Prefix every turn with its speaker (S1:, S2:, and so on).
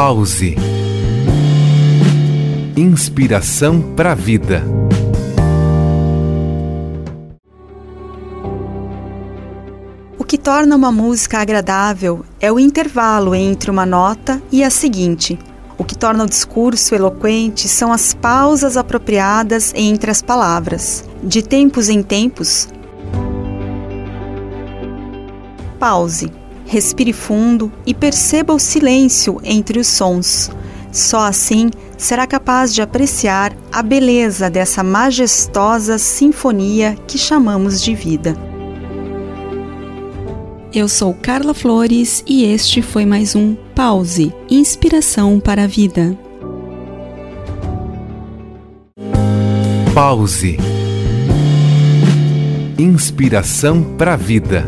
S1: Pause. Inspiração para a vida.
S2: O que torna uma música agradável é o intervalo entre uma nota e a seguinte. O que torna o discurso eloquente são as pausas apropriadas entre as palavras. De tempos em tempos, pause, respire fundo e perceba o silêncio entre os sons. Só assim será capaz de apreciar a beleza dessa majestosa sinfonia que chamamos de vida.
S3: Eu sou Carla Flores e este foi mais um Pause Inspiração para a Vida.
S1: Pause. Inspiração para a vida.